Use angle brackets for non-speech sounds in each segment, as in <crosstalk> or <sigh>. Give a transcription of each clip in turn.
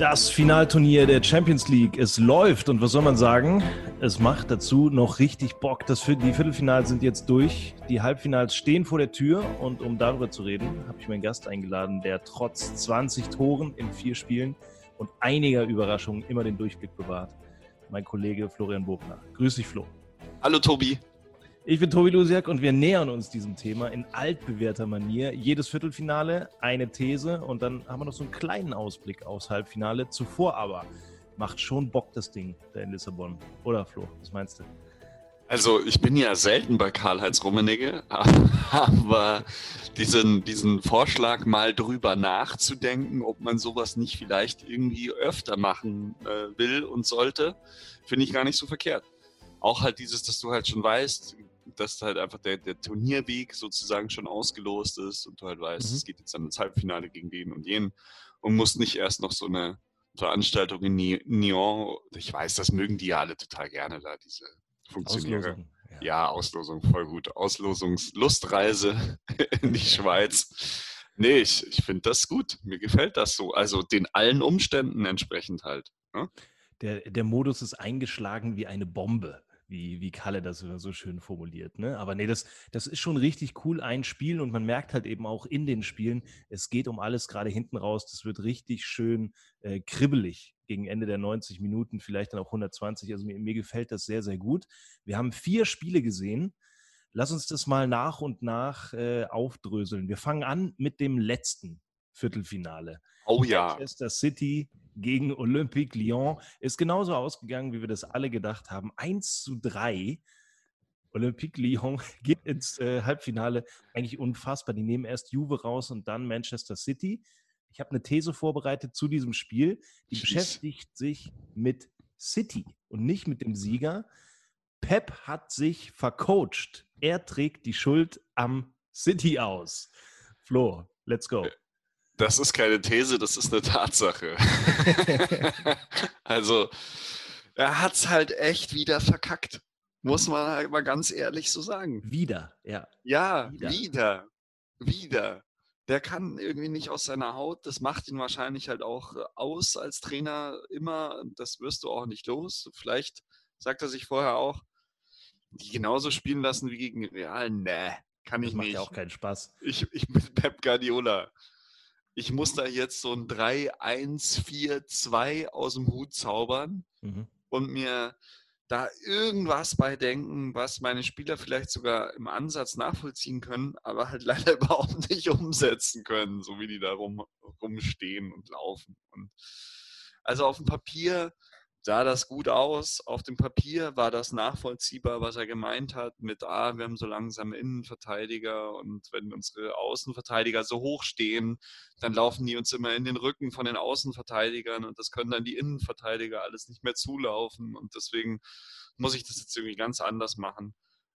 Das Finalturnier der Champions League, es läuft und was soll man sagen? Es macht dazu noch richtig Bock. Das, die Viertelfinals sind jetzt durch, die Halbfinals stehen vor der Tür und um darüber zu reden, habe ich meinen Gast eingeladen, der trotz 20 Toren in vier Spielen und einiger Überraschungen immer den Durchblick bewahrt. Mein Kollege Florian Bogner. Grüß dich, Flo. Hallo, Tobi. Ich bin Tobi Lusiak und wir nähern uns diesem Thema in altbewährter Manier. Jedes Viertelfinale eine These und dann haben wir noch so einen kleinen Ausblick aufs Halbfinale. Zuvor aber macht schon Bock das Ding da in Lissabon. Oder Flo, was meinst du? Also ich bin ja selten bei Karl-Heinz Rummenigge, <laughs> aber diesen, diesen Vorschlag mal drüber nachzudenken, ob man sowas nicht vielleicht irgendwie öfter machen äh, will und sollte, finde ich gar nicht so verkehrt. Auch halt dieses, dass du halt schon weißt, dass halt einfach der, der Turnierweg sozusagen schon ausgelost ist und du halt weißt, mhm. es geht jetzt dann ins Halbfinale gegen den und jenen und musst nicht erst noch so eine Veranstaltung in Nyon, ich weiß, das mögen die ja alle total gerne da, diese Funktionäre. Auslosung, ja. ja, Auslosung, voll gut. Auslosungslustreise <laughs> in die Schweiz. Nee, ich, ich finde das gut. Mir gefällt das so. Also den allen Umständen entsprechend halt. Ne? Der, der Modus ist eingeschlagen wie eine Bombe wie, wie Kalle das so schön formuliert. Ne? Aber nee, das, das ist schon richtig cool, ein Spiel und man merkt halt eben auch in den Spielen, es geht um alles gerade hinten raus. Das wird richtig schön äh, kribbelig gegen Ende der 90 Minuten, vielleicht dann auch 120. Also mir, mir gefällt das sehr, sehr gut. Wir haben vier Spiele gesehen. Lass uns das mal nach und nach äh, aufdröseln. Wir fangen an mit dem letzten Viertelfinale. Oh ja. Manchester City gegen Olympique Lyon ist genauso ausgegangen, wie wir das alle gedacht haben. 1 zu 3. Olympique Lyon <laughs> geht ins äh, Halbfinale. Eigentlich unfassbar. Die nehmen erst Juve raus und dann Manchester City. Ich habe eine These vorbereitet zu diesem Spiel. Die Jeez. beschäftigt sich mit City und nicht mit dem Sieger. Pep hat sich vercoacht. Er trägt die Schuld am City aus. Flo, let's go. Das ist keine These, das ist eine Tatsache. <laughs> also, er hat es halt echt wieder verkackt. Muss man halt mal ganz ehrlich so sagen. Wieder, ja. Ja, wieder. wieder. Wieder. Der kann irgendwie nicht aus seiner Haut. Das macht ihn wahrscheinlich halt auch äh, aus als Trainer immer. Das wirst du auch nicht los. Vielleicht sagt er sich vorher auch, die genauso spielen lassen wie gegen Real. Nee, kann ich das macht nicht. ja auch keinen Spaß. Ich, ich bin Pep Guardiola ich muss da jetzt so ein 3-1-4-2 aus dem Hut zaubern mhm. und mir da irgendwas bei denken, was meine Spieler vielleicht sogar im Ansatz nachvollziehen können, aber halt <laughs> leider überhaupt nicht umsetzen können, so wie die da rum, rumstehen und laufen. Und also auf dem Papier sah das gut aus. Auf dem Papier war das nachvollziehbar, was er gemeint hat mit, ah, wir haben so langsame Innenverteidiger und wenn unsere Außenverteidiger so hoch stehen, dann laufen die uns immer in den Rücken von den Außenverteidigern und das können dann die Innenverteidiger alles nicht mehr zulaufen und deswegen muss ich das jetzt irgendwie ganz anders machen.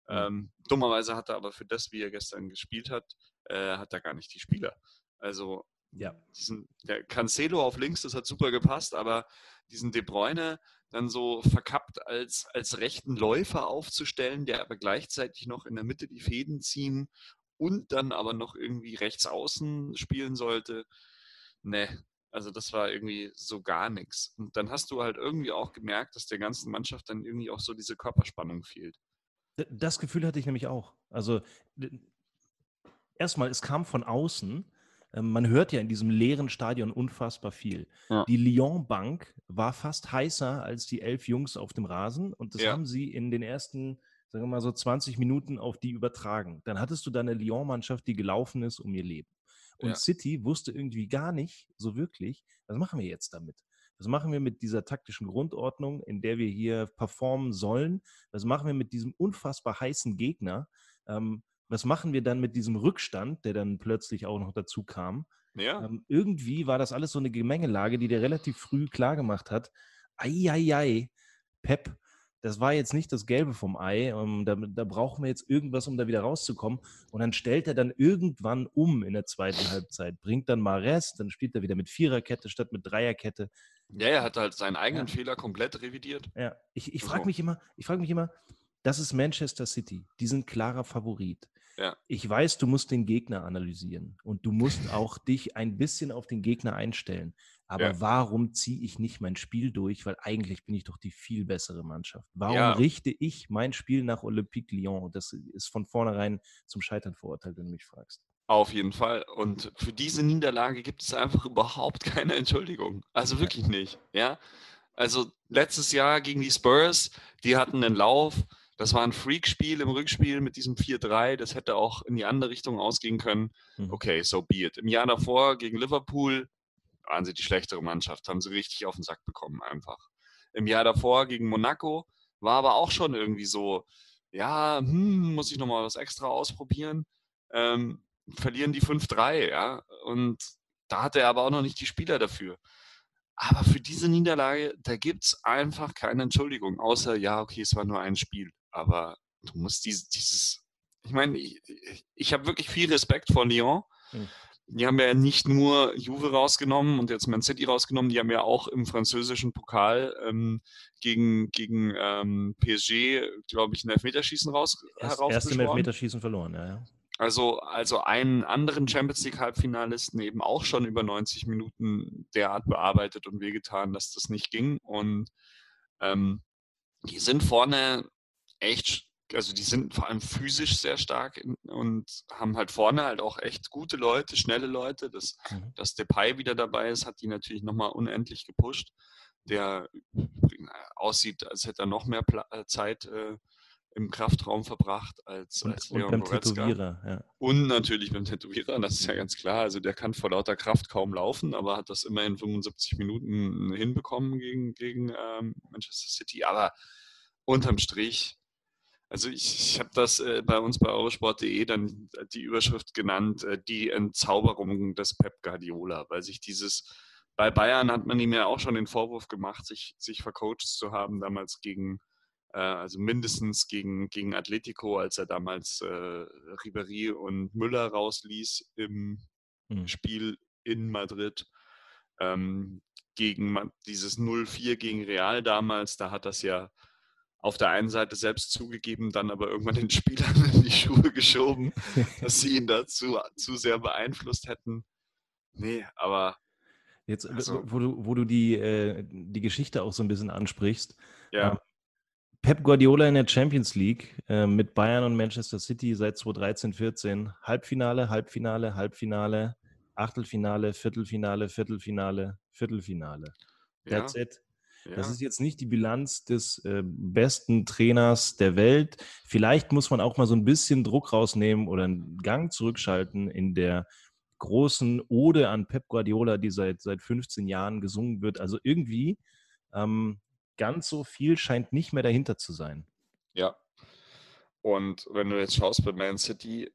Mhm. Ähm, dummerweise hat er aber für das, wie er gestern gespielt hat, äh, hat er gar nicht die Spieler. Also ja. Diesen, der Cancelo auf links, das hat super gepasst, aber diesen De Bruyne dann so verkappt als, als rechten Läufer aufzustellen, der aber gleichzeitig noch in der Mitte die Fäden ziehen und dann aber noch irgendwie rechts außen spielen sollte. Ne, also das war irgendwie so gar nichts. Und dann hast du halt irgendwie auch gemerkt, dass der ganzen Mannschaft dann irgendwie auch so diese Körperspannung fehlt. Das Gefühl hatte ich nämlich auch. Also erstmal, es kam von außen man hört ja in diesem leeren Stadion unfassbar viel. Ja. Die Lyon Bank war fast heißer als die elf Jungs auf dem Rasen und das ja. haben sie in den ersten, sagen wir mal so 20 Minuten auf die übertragen. Dann hattest du da eine Lyon-Mannschaft, die gelaufen ist um ihr Leben. Und ja. City wusste irgendwie gar nicht so wirklich, was machen wir jetzt damit? Was machen wir mit dieser taktischen Grundordnung, in der wir hier performen sollen? Was machen wir mit diesem unfassbar heißen Gegner? Ähm, was machen wir dann mit diesem Rückstand, der dann plötzlich auch noch dazu kam? Ja. Ähm, irgendwie war das alles so eine Gemengelage, die der relativ früh klargemacht hat. Eieiei, Pep, das war jetzt nicht das Gelbe vom Ei. Um, ähm, da, da, brauchen wir jetzt irgendwas, um da wieder rauszukommen. Und dann stellt er dann irgendwann um in der zweiten Halbzeit, bringt dann Mares, dann spielt er wieder mit Viererkette statt mit Dreierkette. Ja, er hat halt seinen eigenen ja. Fehler komplett revidiert. Ja, ich, ich frage mich immer, ich frage mich immer, das ist Manchester City. Die sind klarer Favorit. Ja. Ich weiß, du musst den Gegner analysieren und du musst auch dich ein bisschen auf den Gegner einstellen. Aber ja. warum ziehe ich nicht mein Spiel durch? Weil eigentlich bin ich doch die viel bessere Mannschaft. Warum ja. richte ich mein Spiel nach Olympique Lyon? Das ist von vornherein zum Scheitern verurteilt, wenn du mich fragst. Auf jeden Fall. Und für diese Niederlage gibt es einfach überhaupt keine Entschuldigung. Also wirklich nicht. Ja. Also letztes Jahr gegen die Spurs, die hatten einen Lauf das war ein Freak-Spiel im Rückspiel mit diesem 4-3. Das hätte auch in die andere Richtung ausgehen können. Mhm. Okay, so be it. Im Jahr davor gegen Liverpool waren sie die schlechtere Mannschaft, haben sie richtig auf den Sack bekommen einfach. Im Jahr davor gegen Monaco war aber auch schon irgendwie so, ja, hm, muss ich nochmal was extra ausprobieren. Ähm, verlieren die 5-3, ja. Und da hat er aber auch noch nicht die Spieler dafür. Aber für diese Niederlage, da gibt es einfach keine Entschuldigung, außer, ja, okay, es war nur ein Spiel aber du musst dieses, dieses ich meine, ich, ich habe wirklich viel Respekt vor Lyon. Mhm. Die haben ja nicht nur Juve rausgenommen und jetzt Man City rausgenommen, die haben ja auch im französischen Pokal ähm, gegen, gegen ähm, PSG, glaube ich, ein Elfmeterschießen raus Erst, Erst im Elfmeterschießen verloren, ja, ja. Also, also einen anderen Champions League Halbfinalisten eben auch schon über 90 Minuten derart bearbeitet und wehgetan, dass das nicht ging. Und ähm, die sind vorne echt, also die sind vor allem physisch sehr stark und haben halt vorne halt auch echt gute Leute, schnelle Leute. Das, mhm. Dass Depay wieder dabei ist, hat die natürlich nochmal unendlich gepusht. Der aussieht, als hätte er noch mehr Pla äh, Zeit äh, im Kraftraum verbracht als, und, als Leon und beim Goretzka. Tätowierer, ja. Und natürlich beim Tätowierer, das ist ja ganz klar. Also der kann vor lauter Kraft kaum laufen, aber hat das immerhin 75 Minuten hinbekommen gegen, gegen ähm, Manchester City. Aber unterm Strich also ich, ich habe das äh, bei uns bei eurosport.de dann die Überschrift genannt, äh, die Entzauberung des Pep Guardiola, weil sich dieses, bei Bayern hat man ihm ja auch schon den Vorwurf gemacht, sich, sich vercoacht zu haben, damals gegen, äh, also mindestens gegen, gegen Atletico, als er damals äh, Ribéry und Müller rausließ im mhm. Spiel in Madrid. Ähm, gegen dieses 0-4 gegen Real damals, da hat das ja auf der einen Seite selbst zugegeben, dann aber irgendwann den <laughs> Spielern in die Schuhe geschoben, dass sie ihn dazu zu sehr beeinflusst hätten. Nee, aber. Jetzt, also, wo du, wo du die, äh, die Geschichte auch so ein bisschen ansprichst. Ja. Ähm, Pep Guardiola in der Champions League äh, mit Bayern und Manchester City seit 2013, 14. Halbfinale, Halbfinale, Halbfinale, Achtelfinale, Viertelfinale, Viertelfinale, Viertelfinale. That's ja. it. Ja. Das ist jetzt nicht die Bilanz des äh, besten Trainers der Welt. Vielleicht muss man auch mal so ein bisschen Druck rausnehmen oder einen Gang zurückschalten in der großen Ode an Pep Guardiola, die seit, seit 15 Jahren gesungen wird. Also irgendwie ähm, ganz so viel scheint nicht mehr dahinter zu sein. Ja. Und wenn du jetzt schaust bei Man City,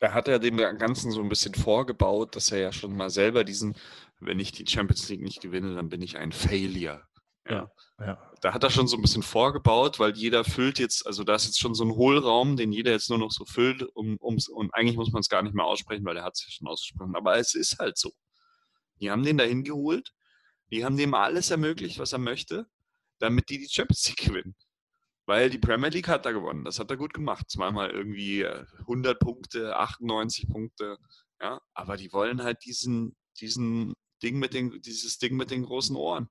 er hat ja dem Ganzen so ein bisschen vorgebaut, dass er ja schon mal selber diesen wenn ich die Champions League nicht gewinne, dann bin ich ein Failure. Ja. ja. Da hat er schon so ein bisschen vorgebaut, weil jeder füllt jetzt, also da ist jetzt schon so ein Hohlraum, den jeder jetzt nur noch so füllt, um, ums, und eigentlich muss man es gar nicht mehr aussprechen, weil er hat es ja schon ausgesprochen. Aber es ist halt so. Die haben den da hingeholt, die haben dem alles ermöglicht, was er möchte, damit die die Champions League <laughs> gewinnen. Weil die Premier League hat er gewonnen. Das hat er gut gemacht. Zweimal irgendwie 100 Punkte, 98 Punkte. Ja, aber die wollen halt diesen, diesen Ding mit den, dieses Ding mit den großen Ohren.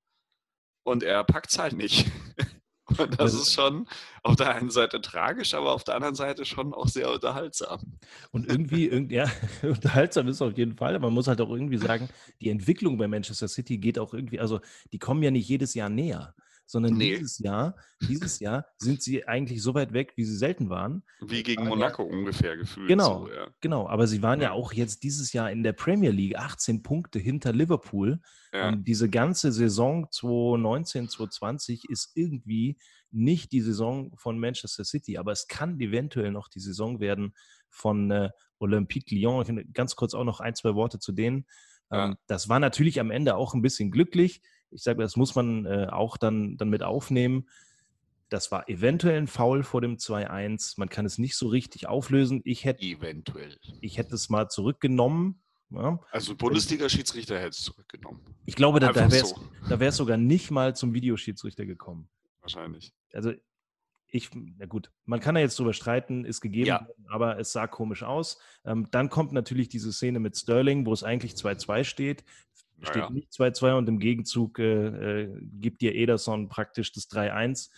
Und er packt es halt nicht. <laughs> Und das ist schon auf der einen Seite tragisch, aber auf der anderen Seite schon auch sehr unterhaltsam. Und irgendwie, ja, <laughs> unterhaltsam ist auf jeden Fall, aber man muss halt auch irgendwie sagen, die Entwicklung bei Manchester City geht auch irgendwie, also die kommen ja nicht jedes Jahr näher sondern nee. dieses Jahr, dieses Jahr sind sie eigentlich so weit weg, wie sie selten waren. Wie gegen Monaco ja, ungefähr gefühlt. Genau, so, ja. genau. Aber sie waren ja. ja. auch jetzt dieses Jahr in der Premier League 18 Punkte hinter Liverpool. Und diese ganze Saison 2019, 2020 ist irgendwie nicht die Saison von Manchester City, aber es kann eventuell noch die Saison werden von äh, Olympique Lyon. Ganz kurz auch noch ein, zwei Worte zu denen. Ähm, das war natürlich am Ende auch ein bisschen glücklich. Ich sage, das muss man äh, auch dann, dann mit aufnehmen. Das war eventuell ein Foul vor dem 2-1. Man kann es nicht so richtig auflösen. Ich hätte, eventuell. Ich hätte es mal zurückgenommen. Ja. Also Bundesliga-Schiedsrichter hätte es zurückgenommen. Ich glaube, da, da wäre es so. sogar nicht mal zum Videoschiedsrichter gekommen. Wahrscheinlich. Also ich, na gut, man kann ja jetzt drüber streiten, ist gegeben, ja. aber es sah komisch aus. Ähm, dann kommt natürlich diese Szene mit Sterling, wo es eigentlich 2-2 steht. Steht naja. nicht 2-2 und im Gegenzug äh, äh, gibt dir Ederson praktisch das 3-1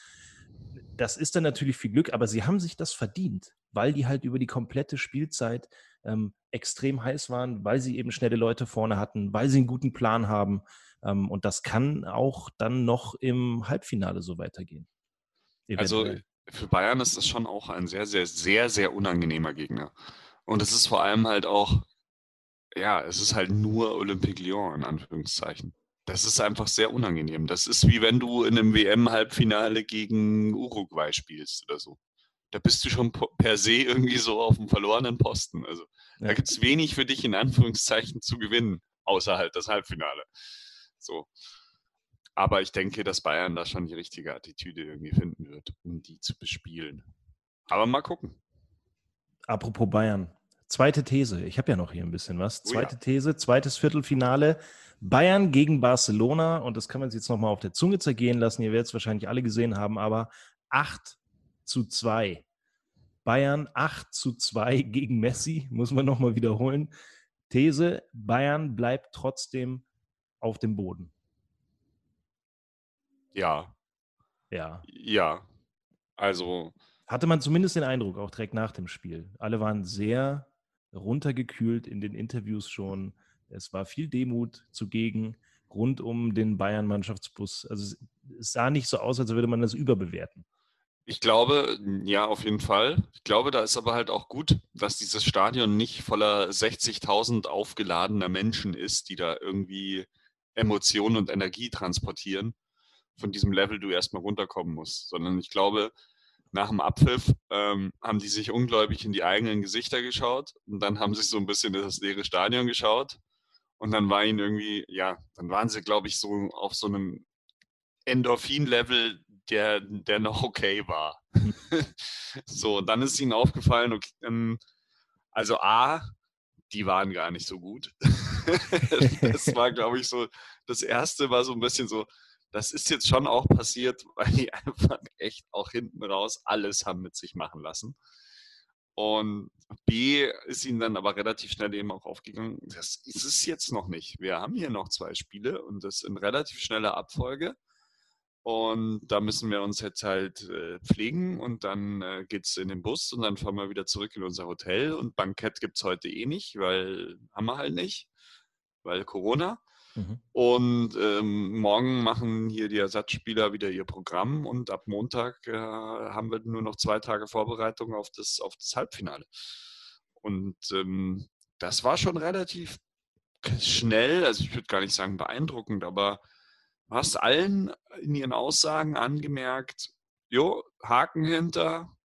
das ist dann natürlich viel Glück, aber sie haben sich das verdient, weil die halt über die komplette Spielzeit ähm, extrem heiß waren, weil sie eben schnelle Leute vorne hatten, weil sie einen guten Plan haben. Ähm, und das kann auch dann noch im Halbfinale so weitergehen. Also, Eventuell. Also für Bayern ist das schon auch ein sehr, sehr, sehr, sehr unangenehmer Gegner. Und es ist vor allem halt auch, ja, es ist halt nur Olympique Lyon in Anführungszeichen. Das ist einfach sehr unangenehm. Das ist wie wenn du in einem WM-Halbfinale gegen Uruguay spielst oder so. Da bist du schon per se irgendwie so auf dem verlorenen Posten. Also ja. da gibt es wenig für dich in Anführungszeichen zu gewinnen, außer halt das Halbfinale. So. Aber ich denke, dass Bayern da schon die richtige Attitüde irgendwie finden wird, um die zu bespielen. Aber mal gucken. Apropos Bayern. Zweite These. Ich habe ja noch hier ein bisschen was. Zweite oh ja. These, zweites Viertelfinale. Bayern gegen Barcelona, und das kann man sich jetzt nochmal auf der Zunge zergehen lassen, ihr werdet es wahrscheinlich alle gesehen haben, aber 8 zu 2. Bayern 8 zu 2 <laughs> gegen Messi, muss man nochmal wiederholen. These, Bayern bleibt trotzdem auf dem Boden. Ja. Ja. Ja. Also. Hatte man zumindest den Eindruck, auch direkt nach dem Spiel. Alle waren sehr runtergekühlt in den Interviews schon. Es war viel Demut zugegen rund um den Bayern-Mannschaftsbus. Also es sah nicht so aus, als würde man das überbewerten. Ich glaube, ja, auf jeden Fall. Ich glaube, da ist aber halt auch gut, dass dieses Stadion nicht voller 60.000 aufgeladener Menschen ist, die da irgendwie Emotionen und Energie transportieren, von diesem Level du erstmal runterkommen musst, sondern ich glaube, nach dem Abpfiff ähm, haben die sich ungläubig in die eigenen Gesichter geschaut und dann haben sie so ein bisschen das leere Stadion geschaut und dann war ihnen irgendwie, ja, dann waren sie, glaube ich, so auf so einem Endorphin-Level, der, der noch okay war. <laughs> so, dann ist ihnen aufgefallen, okay, ähm, also A, die waren gar nicht so gut. <laughs> das war, glaube ich, so, das erste war so ein bisschen so, das ist jetzt schon auch passiert, <laughs> weil die einfach echt auch hinten raus alles haben mit sich machen lassen. Und B ist ihnen dann aber relativ schnell eben auch aufgegangen, das ist es jetzt noch nicht. Wir haben hier noch zwei Spiele und das in relativ schneller Abfolge. Und da müssen wir uns jetzt halt äh, pflegen und dann äh, geht es in den Bus und dann fahren wir wieder zurück in unser Hotel. Und Bankett gibt es heute eh nicht, weil haben wir halt nicht, weil Corona. Mhm. Und ähm, morgen machen hier die Ersatzspieler wieder ihr Programm und ab Montag äh, haben wir nur noch zwei Tage Vorbereitung auf das, auf das Halbfinale. Und ähm, das war schon relativ schnell, also ich würde gar nicht sagen beeindruckend, aber du hast allen in ihren Aussagen angemerkt, jo, Haken hinter,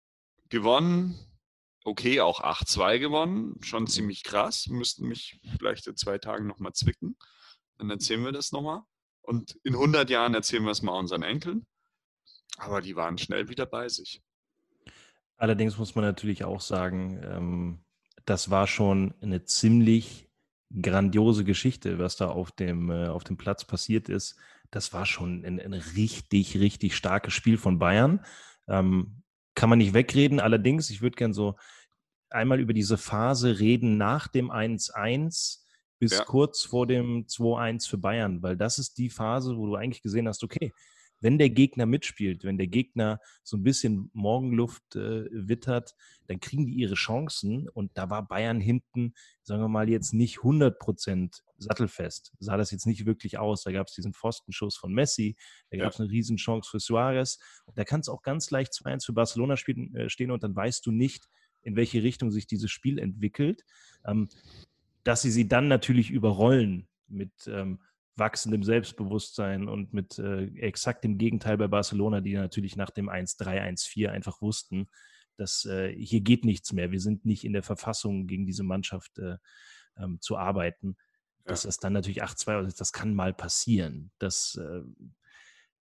gewonnen, okay, auch 8-2 gewonnen, schon ziemlich krass, müssten mich vielleicht in zwei Tagen nochmal zwicken. Dann erzählen wir das nochmal. Und in 100 Jahren erzählen wir es mal unseren Enkeln. Aber die waren schnell wieder bei sich. Allerdings muss man natürlich auch sagen, ähm, das war schon eine ziemlich grandiose Geschichte, was da auf dem, äh, auf dem Platz passiert ist. Das war schon ein, ein richtig, richtig starkes Spiel von Bayern. Ähm, kann man nicht wegreden. Allerdings, ich würde gerne so einmal über diese Phase reden nach dem 1-1 bis ja. kurz vor dem 2-1 für Bayern, weil das ist die Phase, wo du eigentlich gesehen hast, okay, wenn der Gegner mitspielt, wenn der Gegner so ein bisschen Morgenluft äh, wittert, dann kriegen die ihre Chancen und da war Bayern hinten, sagen wir mal, jetzt nicht 100% sattelfest. Sah das jetzt nicht wirklich aus. Da gab es diesen Pfostenschuss von Messi, da gab es ja. eine Riesenchance für Suarez. Da kann es auch ganz leicht 2-1 für Barcelona spielen, äh, stehen und dann weißt du nicht, in welche Richtung sich dieses Spiel entwickelt. Ähm, dass sie sie dann natürlich überrollen mit ähm, wachsendem Selbstbewusstsein und mit äh, exakt dem Gegenteil bei Barcelona, die natürlich nach dem 1-3, 1-4 einfach wussten, dass äh, hier geht nichts mehr. Wir sind nicht in der Verfassung, gegen diese Mannschaft äh, ähm, zu arbeiten. Ja. Dass das dann natürlich 8-2 ist, das kann mal passieren. Das äh,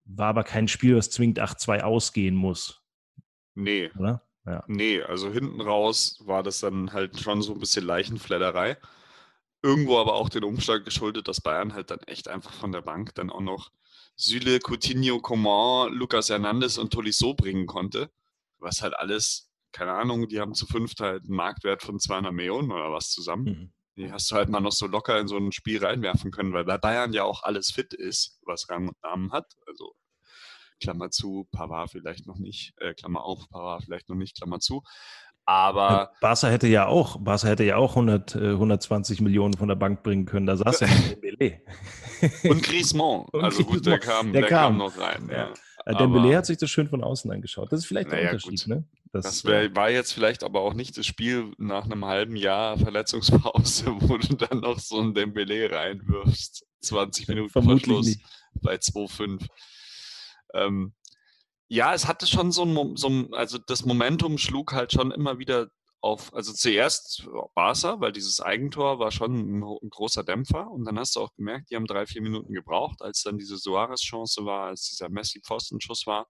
war aber kein Spiel, was zwingend 8-2 ausgehen muss. Nee. Oder? Ja. Nee, also hinten raus war das dann halt schon so ein bisschen Leichenfledderei. Irgendwo aber auch den Umstand geschuldet, dass Bayern halt dann echt einfach von der Bank dann auch noch Süle, Coutinho, Coman, Lucas Hernandez und Tolisso bringen konnte. Was halt alles, keine Ahnung, die haben zu fünft halt einen Marktwert von 200 Millionen oder was zusammen. Mhm. Die hast du halt mal noch so locker in so ein Spiel reinwerfen können, weil bei Bayern ja auch alles fit ist, was Rang und Namen hat. Also Klammer zu, Pavard vielleicht noch nicht, äh, Klammer auf, Pavard vielleicht noch nicht, Klammer zu. Aber ja, Barca hätte ja auch, Barca hätte ja auch 100, äh, 120 Millionen von der Bank bringen können. Da saß ja Dembele. <laughs> Und Griezmann. also gut, der kam, der, der kam. kam. noch rein. Ja. Ja. Dembele hat sich das schön von außen angeschaut. Das ist vielleicht der naja, Unterschied, gut. ne? Das, das wär, war jetzt vielleicht aber auch nicht das Spiel nach einem halben Jahr Verletzungspause, <laughs> wo du dann noch so ein Dembele reinwirfst. 20 Minuten vor Schluss bei 2-5. Ähm, ja, es hatte schon so ein, so ein, also das Momentum schlug halt schon immer wieder auf, also zuerst Barca, weil dieses Eigentor war schon ein, ein, großer Dämpfer und dann hast du auch gemerkt, die haben drei, vier Minuten gebraucht, als dann diese Suarez-Chance war, als dieser Messi-Pfostenschuss war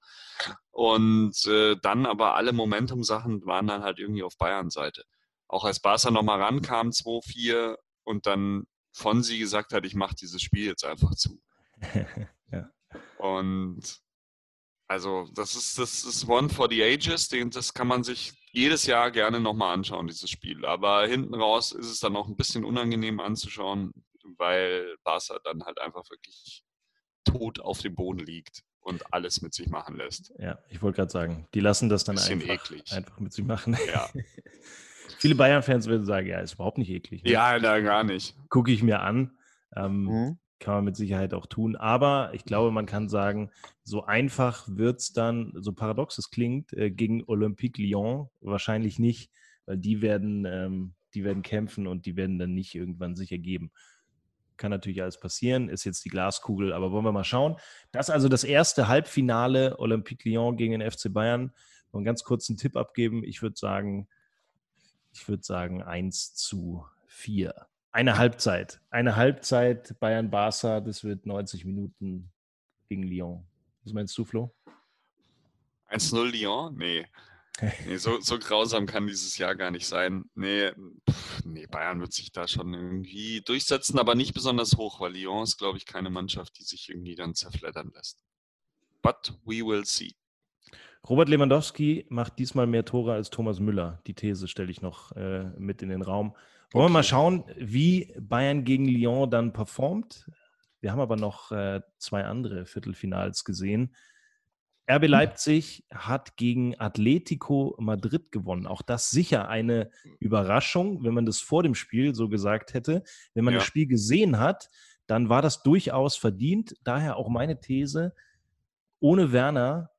und äh, dann aber alle Momentum-Sachen waren dann halt irgendwie auf Bayern-Seite. Auch als Barca nochmal rankam, 2-4 und dann Fonsi gesagt hat, ich mache dieses Spiel jetzt einfach zu. <laughs> ja. Und also das ist, das ist One for the Ages, den, das kann man sich jedes Jahr gerne nochmal anschauen, dieses Spiel. Aber hinten raus ist es dann auch ein bisschen unangenehm anzuschauen, weil Barca dann halt einfach wirklich tot auf dem Boden liegt und alles mit sich machen lässt. Ja, ich wollte gerade sagen, die lassen das dann einfach, einfach, mit sich machen. Ja. <laughs> Viele Bayern-Fans würden sagen, ja, ist überhaupt nicht eklig. Ne? Ja, da gar nicht. Gucke ich mir an. Ähm, mhm kann man mit Sicherheit auch tun. Aber ich glaube, man kann sagen, so einfach wird es dann, so paradox es klingt, äh, gegen Olympique Lyon wahrscheinlich nicht, weil die werden, ähm, die werden kämpfen und die werden dann nicht irgendwann sich ergeben. Kann natürlich alles passieren, ist jetzt die Glaskugel, aber wollen wir mal schauen. Das ist also das erste Halbfinale Olympique Lyon gegen den FC Bayern. Und ganz kurz einen Tipp abgeben. Ich würde sagen, ich würde sagen 1 zu 4. Eine Halbzeit. Eine Halbzeit Bayern-Barca, das wird 90 Minuten gegen Lyon. Was meinst du, Flo? 1-0 Lyon? Nee. <laughs> nee so, so, grausam kann dieses Jahr gar nicht sein. Nee, pff, nee, Bayern wird sich da schon irgendwie durchsetzen, aber nicht besonders hoch, weil Lyon ist, glaube ich, keine Mannschaft, die sich irgendwie dann zerfleddern lässt. But we will see. Robert Lewandowski macht diesmal mehr Tore als Thomas Müller. Die These stelle ich noch äh, mit in den Raum. Wollen okay. wir mal schauen, wie Bayern gegen Lyon dann performt. Wir haben aber noch äh, zwei andere Viertelfinals gesehen. RB hm. Leipzig hat gegen Atletico Madrid gewonnen. Auch das sicher eine Überraschung, wenn man das vor dem Spiel so gesagt hätte. Wenn man ja. das Spiel gesehen hat, dann war das durchaus verdient. Daher auch meine These, ohne Werner,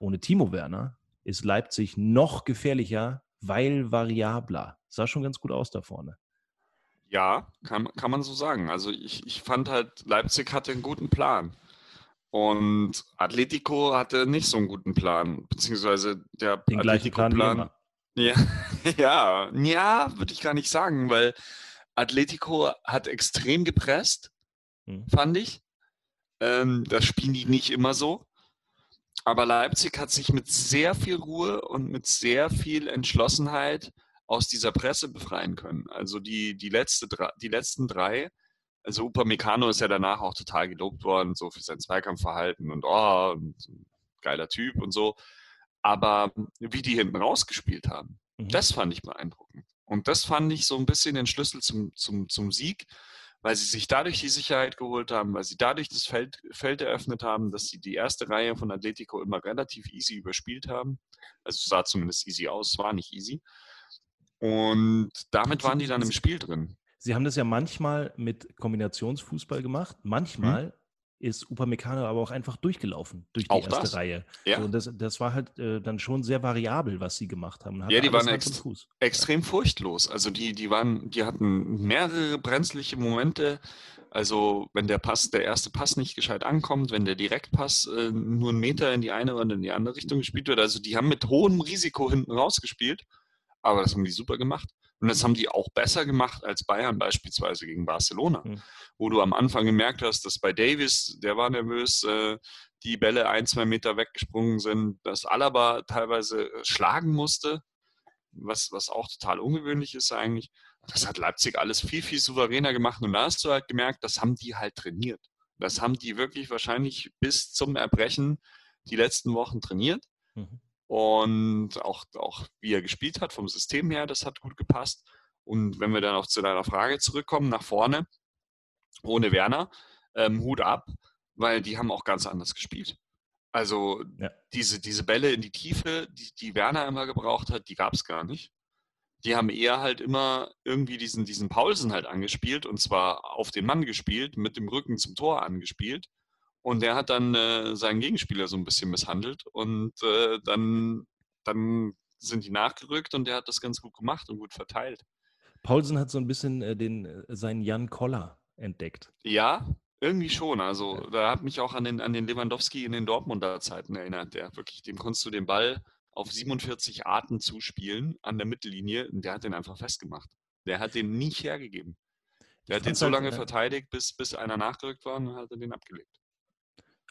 ohne Timo Werner, ist Leipzig noch gefährlicher, weil variabler sah schon ganz gut aus da vorne. Ja, kann, kann man so sagen. Also ich, ich fand halt, Leipzig hatte einen guten Plan. Und Atletico hatte nicht so einen guten Plan, beziehungsweise der Atletico-Plan. Ja, <laughs> ja, ja, würde ich gar nicht sagen, weil Atletico hat extrem gepresst, hm. fand ich. Ähm, das spielen die nicht immer so. Aber Leipzig hat sich mit sehr viel Ruhe und mit sehr viel Entschlossenheit aus dieser Presse befreien können. Also die, die, letzte, die letzten drei, also Upamecano ist ja danach auch total gelobt worden, so für sein Zweikampfverhalten und oh, und geiler Typ und so. Aber wie die hinten rausgespielt haben, mhm. das fand ich beeindruckend. Und das fand ich so ein bisschen den Schlüssel zum, zum, zum Sieg, weil sie sich dadurch die Sicherheit geholt haben, weil sie dadurch das Feld, Feld eröffnet haben, dass sie die erste Reihe von Atletico immer relativ easy überspielt haben. Also es sah zumindest easy aus, es war nicht easy. Und damit waren die dann im Spiel drin. Sie haben das ja manchmal mit Kombinationsfußball gemacht. Manchmal hm. ist Upamecano aber auch einfach durchgelaufen durch die auch erste das? Reihe. Ja. So, das, das war halt äh, dann schon sehr variabel, was sie gemacht haben. Ja, die waren ext extrem furchtlos. Also die, die waren, die hatten mehrere brenzliche Momente. Also wenn der Pass, der erste Pass nicht gescheit ankommt, wenn der Direktpass äh, nur einen Meter in die eine oder in die andere Richtung gespielt wird. Also die haben mit hohem Risiko hinten rausgespielt, aber das haben die super gemacht. Und das haben die auch besser gemacht als Bayern beispielsweise gegen Barcelona, mhm. wo du am Anfang gemerkt hast, dass bei Davis, der war nervös, äh, die Bälle ein, zwei Meter weggesprungen sind, dass Alaba teilweise äh, schlagen musste, was, was auch total ungewöhnlich ist eigentlich. Das hat Leipzig alles viel, viel souveräner gemacht. Und da hast du halt gemerkt, das haben die halt trainiert. Das haben die wirklich wahrscheinlich bis zum Erbrechen die letzten Wochen trainiert. Mhm. Und auch, auch wie er gespielt hat, vom System her, das hat gut gepasst. Und wenn wir dann auch zu deiner Frage zurückkommen, nach vorne, ohne Werner, ähm, Hut ab, weil die haben auch ganz anders gespielt. Also ja. diese, diese Bälle in die Tiefe, die, die Werner immer gebraucht hat, die gab es gar nicht die haben eher halt immer irgendwie diesen, diesen Paulsen halt angespielt und zwar auf den Mann gespielt, mit dem Rücken zum Tor angespielt. Und der hat dann äh, seinen Gegenspieler so ein bisschen misshandelt und äh, dann, dann sind die nachgerückt und der hat das ganz gut gemacht und gut verteilt. Paulsen hat so ein bisschen äh, den, äh, seinen Jan Koller entdeckt. Ja, irgendwie schon. Also da hat mich auch an den, an den Lewandowski in den Dortmunder Zeiten erinnert. Der wirklich, dem konntest du den Ball auf 47 Arten zuspielen an der Mittellinie und der hat den einfach festgemacht. Der hat den nicht hergegeben. Der hat den so halt, lange halt, verteidigt, bis, bis einer nachgerückt war und dann hat er den abgelegt.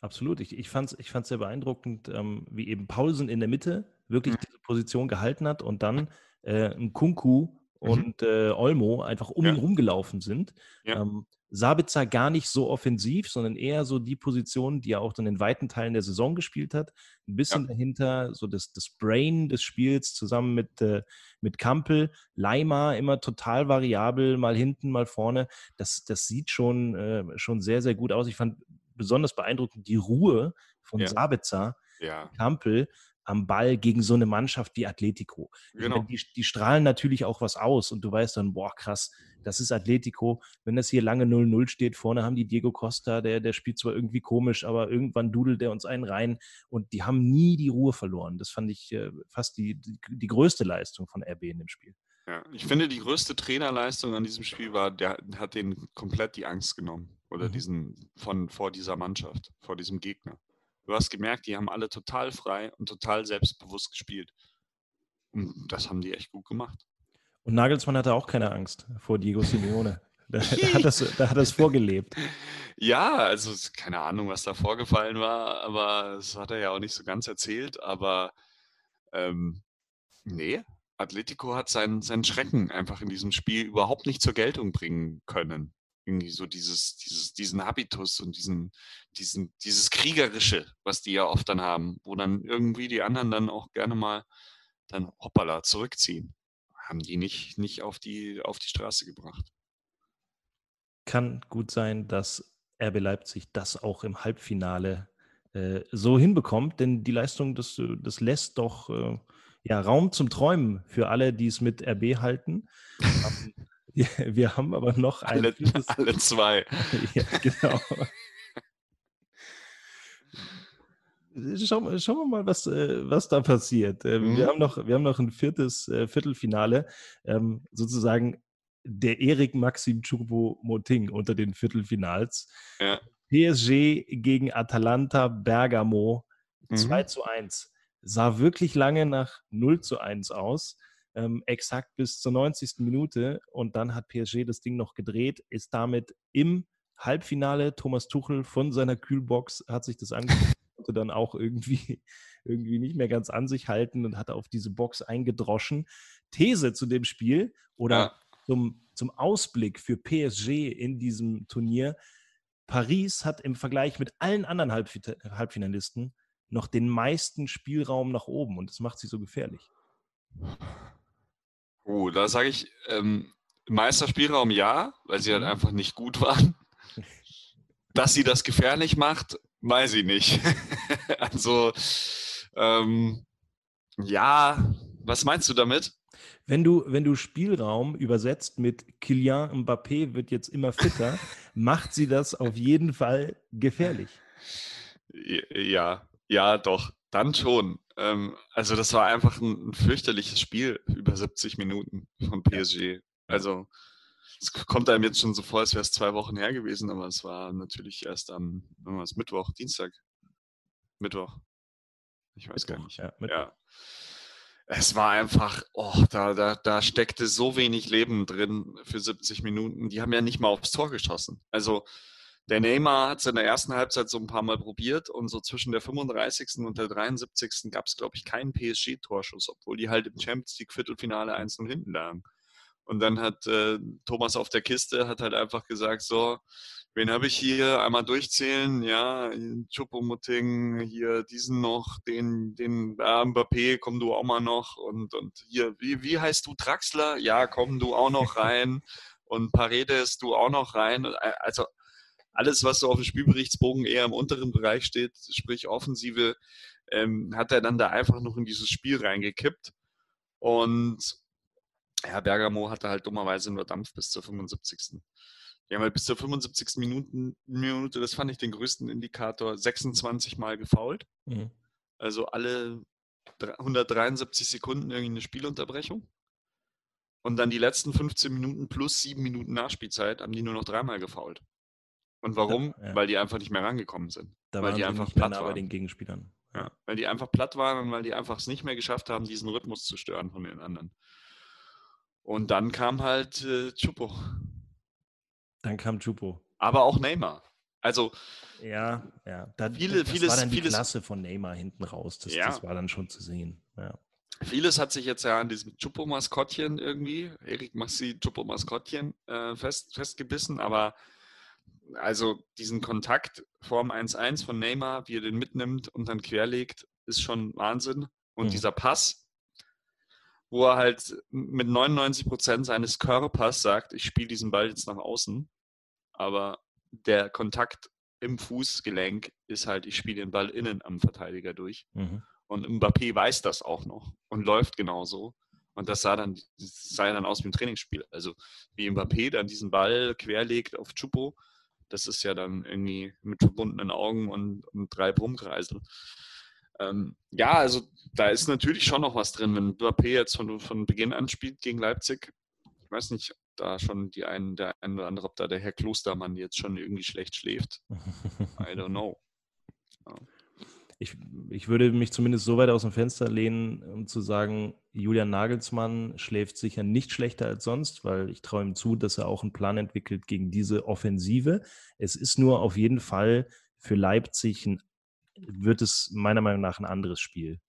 Absolut. Ich, ich fand es ich fand's sehr beeindruckend, ähm, wie eben Paulsen in der Mitte wirklich mhm. diese Position gehalten hat und dann äh, ein Kunku mhm. und äh, Olmo einfach um ja. ihn rumgelaufen sind. Ja. Ähm, Sabitzer gar nicht so offensiv, sondern eher so die Position, die er auch dann in weiten Teilen der Saison gespielt hat. Ein bisschen ja. dahinter, so das, das Brain des Spiels zusammen mit, äh, mit Kampel. Leimer immer total variabel, mal hinten, mal vorne. Das, das sieht schon, äh, schon sehr, sehr gut aus. Ich fand besonders beeindruckend die Ruhe von ja. Sabitzer, ja. Kampel am Ball gegen so eine Mannschaft wie Atletico. Genau. Meine, die, die, strahlen natürlich auch was aus und du weißt dann, boah, krass, das ist Atletico. Wenn das hier lange 0-0 steht, vorne haben die Diego Costa, der, der spielt zwar irgendwie komisch, aber irgendwann dudelt der uns einen rein und die haben nie die Ruhe verloren. Das fand ich äh, fast die, die, die größte Leistung von RB in dem Spiel. Ja, ich finde, die größte Trainerleistung an diesem Spiel war, der hat denen komplett die Angst genommen. Oder mhm. diesen von vor dieser Mannschaft, vor diesem Gegner. Du hast gemerkt, die haben alle total frei und total selbstbewusst gespielt. Und das haben die echt gut gemacht. Und Nagelsmann hatte auch keine Angst vor Diego Simeone. <laughs> Da, da, hat das, da hat das vorgelebt. <laughs> Ja, also keine Ahnung, was da vorgefallen war, aber das hat er ja auch nicht so ganz erzählt. Aber ähm, nee, Atletico hat seinen, seinen Schrecken einfach in diesem Spiel überhaupt nicht zur Geltung bringen können. Irgendwie so dieses, dieses, diesen Habitus und diesen, diesen, dieses Kriegerische, was die ja oft dann haben, wo dann irgendwie die anderen dann auch gerne mal dann hoppala zurückziehen haben die nicht, nicht auf, die, auf die Straße gebracht. Kann gut sein, dass RB Leipzig das auch im Halbfinale äh, so hinbekommt, denn die Leistung, das, das lässt doch äh, ja, Raum zum Träumen für alle, die es mit RB halten. <laughs> wir haben aber noch ein. Alle, alle zwei. <laughs> ja, genau. schauen, schauen wir mal, was, äh, was da passiert. Ähm, mhm. wir, haben noch, wir haben noch ein viertes äh, Viertelfinale, ähm, sozusagen der Erik Maxim Choupo-Moting unter den Viertelfinals. Ja. PSG gegen Atalanta Bergamo mhm. 2 zu 1. Sah wirklich lange nach 0 zu 1 aus. Ähm, exakt bis zur 90. Minute. Und dann hat PSG das Ding noch gedreht, ist damit im Halbfinale. Thomas Tuchel von seiner Kühlbox hat sich das angeguckt <laughs> konnte dann auch irgendwie, irgendwie nicht mehr ganz an sich halten und hatte auf diese Box eingedroschen. These zu dem Spiel oder ja. zum, zum Ausblick für PSG in diesem Turnier. Paris hat im Vergleich mit allen anderen Halbfinalisten noch den meisten Spielraum nach oben und das macht sie so gefährlich. Oh, da sage ich, ähm, Meisterspielraum ja, weil sie halt mhm. einfach nicht gut waren. Dass sie das gefährlich macht, Weiß ich nicht. <laughs> also, ähm, ja, was meinst du damit? Wenn du, wenn du Spielraum übersetzt mit Kylian Mbappé wird jetzt immer fitter, <laughs> macht sie das auf jeden Fall gefährlich. Ja, ja, doch, dann schon. Ähm, also das war einfach ein, ein, fürchterliches Spiel über 70 Minuten von PSG. Also es kommt einem jetzt schon so vor, als wäre es zwei Wochen her gewesen, aber es war natürlich erst am, es Mittwoch, Dienstag, Mittwoch. Ich weiß Mittwoch, gar nicht. Ja, ja, Es war einfach, oh, da, da, da steckte so wenig Leben drin für 70 Minuten. Die haben ja nicht mal aufs Tor geschossen. Also der Neymar hat es in der ersten Halbzeit so ein paar Mal probiert und so zwischen der 35. und der 73. gab es, glaube ich, keinen PSG-Torschuss, obwohl die halt im Champions League Viertelfinale 1 und hinten lagen. Und dann hat äh, Thomas auf der Kiste hat halt einfach gesagt, so, wen habe ich hier? Einmal durchzählen, ja, Chupomoting, hier diesen noch, den, den äh, Mbappé, komm du auch mal noch. Und, und hier, wie, wie heißt du, Draxler? Ja, komm du auch noch rein. <laughs> und Paredes, du auch noch rein. Also alles, was so auf dem Spielberichtsbogen eher im unteren Bereich steht, sprich Offensive, ähm, hat er dann da einfach noch in dieses Spiel reingekippt. Und ja, Bergamo hatte halt dummerweise nur Dampf bis zur 75. Die haben halt bis zur 75. Minuten, Minute, das fand ich den größten Indikator, 26 Mal gefault. Mhm. Also alle 173 Sekunden irgendwie eine Spielunterbrechung. Und dann die letzten 15 Minuten plus 7 Minuten Nachspielzeit haben die nur noch dreimal gefault. Und warum? Ja, ja. Weil die einfach nicht mehr rangekommen sind. Da weil die einfach platt waren. bei den Gegenspielern. Ja, weil die einfach platt waren und weil die einfach es nicht mehr geschafft haben, diesen Rhythmus zu stören von den anderen. Und dann kam halt äh, Chupo. Dann kam Chupo. Aber auch Neymar. Also ja, ja. Da, viele, das vieles, war dann die vieles, Klasse von Neymar hinten raus. Das, ja. das war dann schon zu sehen. Ja. Vieles hat sich jetzt ja an diesem Chupo-Maskottchen irgendwie, Erik Massi Chupo-Maskottchen, äh, fest, festgebissen, aber also diesen Kontakt Form 1-1 von Neymar, wie er den mitnimmt und dann querlegt, ist schon Wahnsinn. Und mhm. dieser Pass, wo er halt mit 99 Prozent seines Körpers sagt, ich spiele diesen Ball jetzt nach außen, aber der Kontakt im Fußgelenk ist halt, ich spiele den Ball innen am Verteidiger durch. Mhm. Und Mbappé weiß das auch noch und läuft genauso. Und das sah dann, sah dann aus wie ein Trainingsspiel. Also wie Mbappé dann diesen Ball querlegt auf Chupo das ist ja dann irgendwie mit verbundenen Augen und, und drei Brummkreisel. Ähm, ja, also da ist natürlich schon noch was drin, wenn Mbappé jetzt von, von Beginn an spielt gegen Leipzig. Ich weiß nicht, ob da schon die einen, der eine oder andere, ob da der Herr Klostermann jetzt schon irgendwie schlecht schläft. I don't know. Ja ich, ich würde mich zumindest so weit aus dem Fenster lehnen, um zu sagen, Julian Nagelsmann schläft sicher nicht schlechter als sonst, weil ich traue ihm zu, dass er auch einen Plan entwickelt gegen diese Offensive. Es ist nur auf jeden Fall für Leipzig ein, wird es meiner Meinung nach ein anderes Spiel.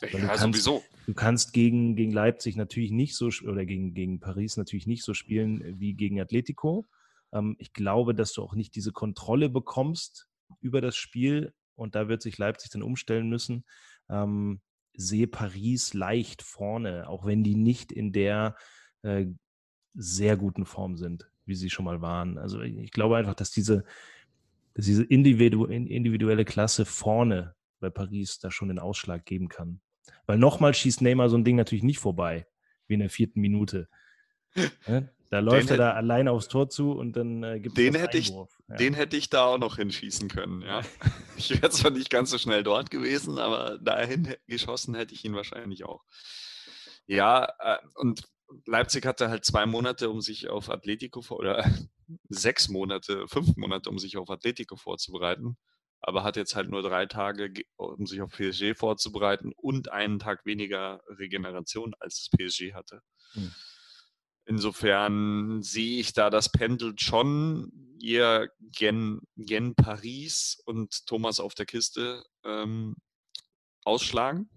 Ja, du kannst, sowieso. Du kannst gegen, gegen Leipzig natürlich nicht so oder gegen, gegen Paris natürlich nicht so spielen wie gegen Atletico. Ähm, ich glaube, dass du auch nicht diese Kontrolle bekommst über das Spiel, und da wird sich Leipzig dann umstellen müssen. Ähm, sehe Paris leicht vorne, auch wenn die nicht in der äh, sehr guten Form sind, wie sie schon mal waren. Also ich glaube einfach, dass diese, dass diese individu individuelle Klasse vorne bei Paris da schon den Ausschlag geben kann. Weil nochmal schießt Neymar so ein Ding natürlich nicht vorbei, wie in der vierten Minute. <laughs> Da läuft den er da allein aufs Tor zu und dann äh, gibt es den hätte ich, ja. Den hätte ich da auch noch hinschießen können, ja. <laughs> ich wäre zwar nicht ganz so schnell dort gewesen, aber dahin geschossen hätte ich ihn wahrscheinlich auch. Ja, äh, und Leipzig hatte halt zwei Monate, um sich auf Atletico vor, oder <laughs> sechs Monate, fünf Monate, um sich auf Atletico vorzubereiten, aber hat jetzt halt nur drei Tage, um sich auf PSG vorzubereiten und einen Tag weniger Regeneration, als das PSG hatte. Hm. Insofern sehe ich da das Pendel schon eher gen, gen Paris und Thomas auf der Kiste ähm, ausschlagen.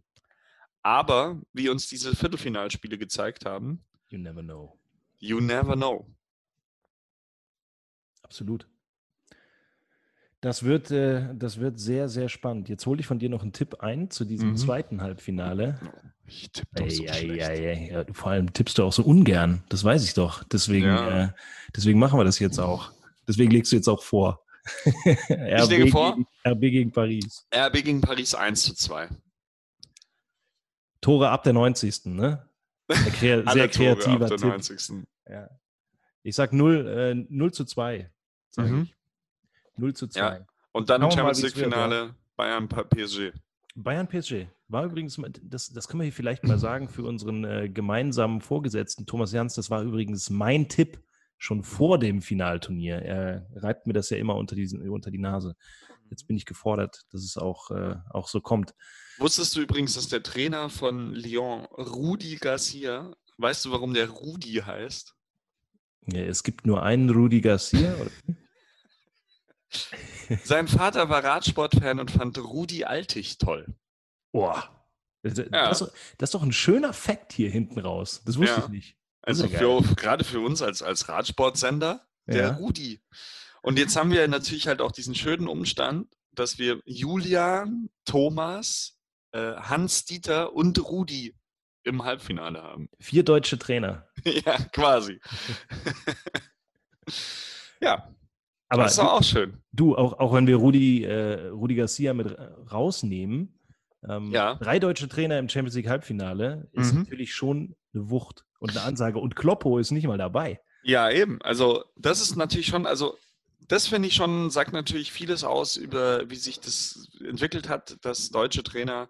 Aber wie uns diese Viertelfinalspiele gezeigt haben, you never know. You never know. Absolut. Das wird, äh, das wird sehr, sehr spannend. Jetzt hole ich von dir noch einen Tipp ein zu diesem mhm. zweiten Halbfinale. Ich tippe doch so ei, ei, ei, ja, vor allem tippst du auch so ungern. Das weiß ich doch. Deswegen, ja. äh, deswegen machen wir das jetzt auch. Deswegen legst du jetzt auch vor. <laughs> ich lege vor. Gegen, RB gegen Paris. RB gegen Paris 1 zu 2. Tore ab der 90. Ne? Sehr, <laughs> sehr kreativer Tipp. Ja. Ich sag 0, äh, 0 zu 2. Sag mhm. ich. 0 zu 2. Ja. Und dann im Champions League-Finale Bayern PSG. Bayern PSG war übrigens, das, das können wir hier vielleicht mal sagen für unseren äh, gemeinsamen Vorgesetzten Thomas Jans, das war übrigens mein Tipp schon vor dem Finalturnier. Er reibt mir das ja immer unter, diesen, unter die Nase. Jetzt bin ich gefordert, dass es auch, äh, auch so kommt. Wusstest du übrigens, dass der Trainer von Lyon, Rudi Garcia, weißt du, warum der Rudi heißt? Ja, es gibt nur einen Rudi Garcia. Sein Vater war Radsportfan und fand Rudi Altig toll. Boah. Das, ja. das, das, ist doch ein schöner Fakt hier hinten raus. Das wusste ja. ich nicht. Also für, gerade für uns als, als Radsportsender, der ja. Rudi. Und jetzt haben wir natürlich halt auch diesen schönen Umstand, dass wir Julian, Thomas, äh, Hans-Dieter und Rudi im Halbfinale haben. Vier deutsche Trainer. <laughs> ja, quasi. <laughs> ja. Aber das ist auch schön. Du, auch, auch wenn wir Rudi, äh, Rudi Garcia mit rausnehmen, ähm, ja. drei deutsche Trainer im Champions League Halbfinale ist mhm. natürlich schon eine Wucht und eine Ansage. Und Kloppo ist nicht mal dabei. Ja, eben. Also, das ist natürlich schon, also das finde ich schon, sagt natürlich vieles aus über, wie sich das entwickelt hat, dass deutsche Trainer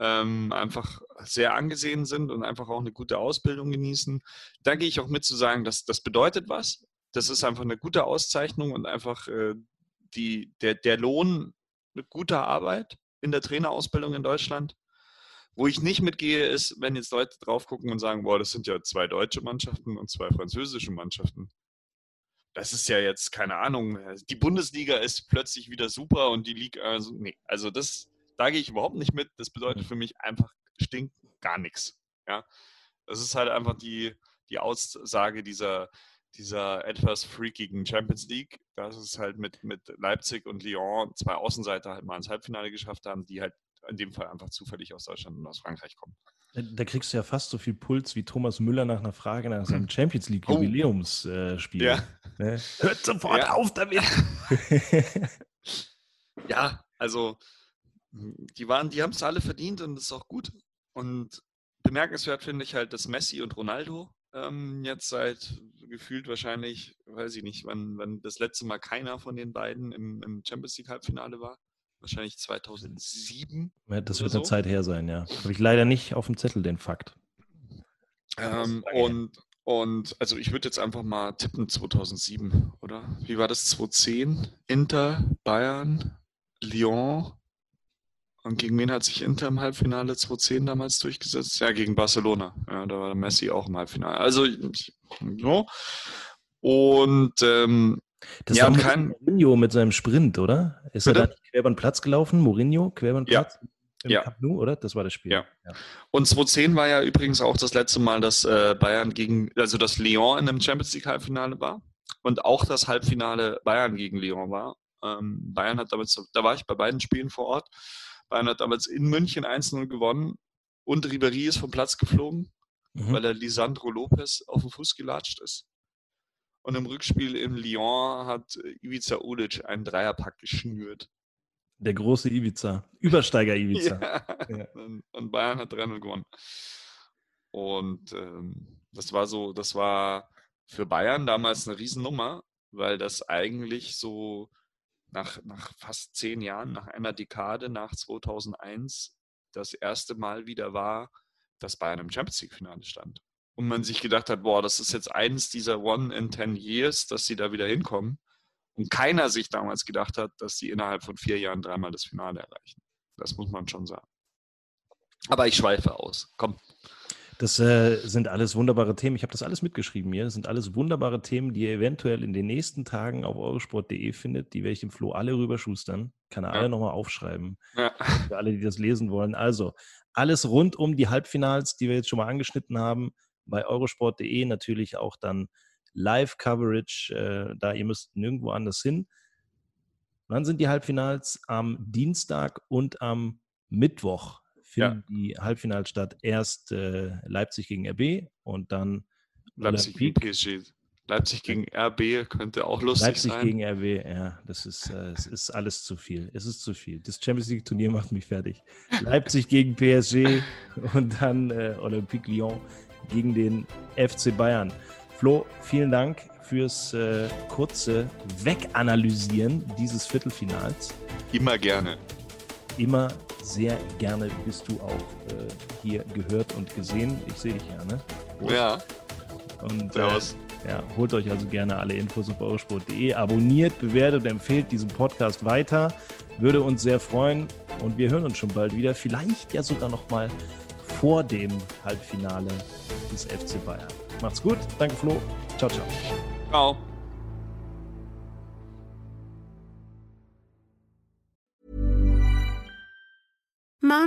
ähm, einfach sehr angesehen sind und einfach auch eine gute Ausbildung genießen. Da gehe ich auch mit zu sagen, dass das bedeutet was. Das ist einfach eine gute Auszeichnung und einfach äh, die, der, der Lohn eine gute Arbeit in der Trainerausbildung in Deutschland. Wo ich nicht mitgehe, ist, wenn jetzt Leute drauf gucken und sagen, boah, das sind ja zwei deutsche Mannschaften und zwei französische Mannschaften. Das ist ja jetzt, keine Ahnung, die Bundesliga ist plötzlich wieder super und die Liga, also, nee, also das, da gehe ich überhaupt nicht mit. Das bedeutet mhm. für mich einfach stinkt gar nichts. Ja, das ist halt einfach die, die Aussage dieser, dieser etwas freakigen Champions League, dass es halt mit, mit Leipzig und Lyon zwei Außenseiter halt mal ins Halbfinale geschafft haben, die halt in dem Fall einfach zufällig aus Deutschland und aus Frankreich kommen. Da kriegst du ja fast so viel Puls wie Thomas Müller nach einer Frage nach seinem Champions League Jubiläumsspiel. Oh. Ja. Ne? <laughs> Hört sofort ja. auf damit! <laughs> ja, also die waren, die haben es alle verdient und das ist auch gut. Und bemerkenswert finde ich halt, dass Messi und Ronaldo ähm, jetzt seit gefühlt wahrscheinlich, weiß ich nicht, wann, wann das letzte Mal keiner von den beiden im, im Champions League Halbfinale war. Wahrscheinlich 2007. Ja, das wird so. eine Zeit her sein, ja. Habe ich leider nicht auf dem Zettel den Fakt. Ähm, und, und also ich würde jetzt einfach mal tippen 2007, oder? Wie war das? 2010? Inter, Bayern, Lyon, und gegen wen hat sich Inter im Halbfinale 2010 damals durchgesetzt? Ja, gegen Barcelona. Ja, da war Messi auch im Halbfinale. Also, so. Und ähm, das ja, war kein Mourinho mit seinem Sprint, oder? Ist Bitte? er da nicht quer über den Platz gelaufen? Mourinho, quer über den Platz? Ja. Ja. Camp Nou, oder? Das war das Spiel. Ja. ja. Und 2010 war ja übrigens auch das letzte Mal, dass äh, Bayern gegen, also dass Lyon in einem Champions League Halbfinale war und auch das Halbfinale Bayern gegen Lyon war. Ähm, Bayern hat damals, da war ich bei beiden Spielen vor Ort Bayern hat damals in München 1-0 gewonnen und Ribéry ist vom Platz geflogen, mhm. weil er Lisandro Lopez auf den Fuß gelatscht ist. Und im Rückspiel in Lyon hat Ivica Ulic einen Dreierpack geschnürt. Der große Ivica. Übersteiger Ivica. <laughs> ja. Ja. Und Bayern hat 3 gewonnen. Und ähm, das war so, das war für Bayern damals eine Riesennummer, weil das eigentlich so nach, nach fast zehn Jahren, nach einer Dekade, nach 2001, das erste Mal wieder war, dass Bayern im Champions League-Finale stand. Und man sich gedacht hat, boah, das ist jetzt eines dieser One in Ten Years, dass sie da wieder hinkommen. Und keiner sich damals gedacht hat, dass sie innerhalb von vier Jahren dreimal das Finale erreichen. Das muss man schon sagen. Aber ich schweife aus. Komm. Das äh, sind alles wunderbare Themen. Ich habe das alles mitgeschrieben hier. Das sind alles wunderbare Themen, die ihr eventuell in den nächsten Tagen auf eurosport.de findet. Die werde ich dem Flo alle rüberschustern. Kann er ja. alle nochmal aufschreiben. Ja. Für alle, die das lesen wollen. Also, alles rund um die Halbfinals, die wir jetzt schon mal angeschnitten haben, bei eurosport.de natürlich auch dann Live-Coverage. Äh, da ihr müsst nirgendwo anders hin. Wann sind die Halbfinals? Am Dienstag und am Mittwoch finden ja. die Halbfinals statt. Erst äh, Leipzig gegen RB und dann Leipzig gegen PSG. Leipzig gegen RB könnte auch lustig Leipzig sein. Leipzig gegen RB, ja, das ist, äh, es ist alles zu viel. Es ist zu viel. Das Champions League Turnier macht mich fertig. Leipzig <laughs> gegen PSG und dann äh, Olympique Lyon gegen den FC Bayern. Flo, vielen Dank fürs äh, kurze Weganalysieren dieses Viertelfinals. Immer gerne. Immer sehr gerne bist du auch äh, hier gehört und gesehen. Ich sehe dich ja, ne? Prost. Ja. Und äh, Ja, holt euch also gerne alle Infos auf eurosport.de, abonniert, bewertet und empfehlt diesen Podcast weiter. Würde uns sehr freuen und wir hören uns schon bald wieder. Vielleicht ja sogar noch mal vor dem Halbfinale des FC Bayern. Macht's gut. Danke, Flo. Ciao, ciao. Ciao.